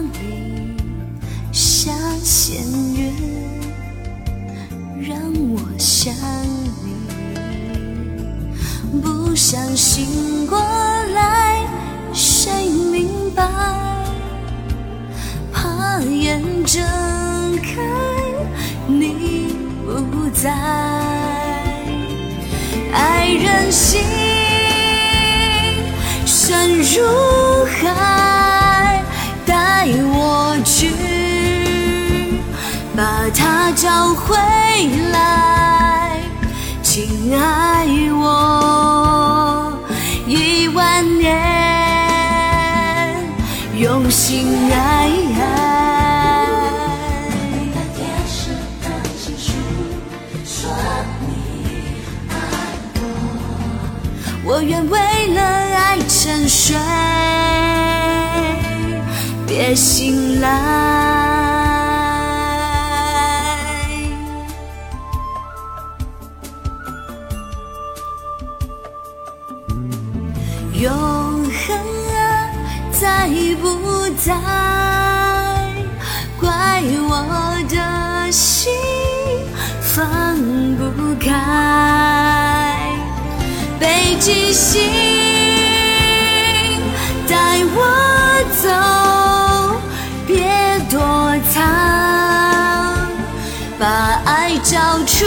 里下弦月，让我想你。不想醒过来，谁明白？怕眼睁开，你不在。爱人心深如海。把它找回来，请爱我一万年，用心爱。你的天使的情书，说你爱我。我愿为了爱沉睡，别醒来。永恒啊，在不在？怪我的心放不开。北极星带我走，别躲藏，把爱找出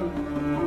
Música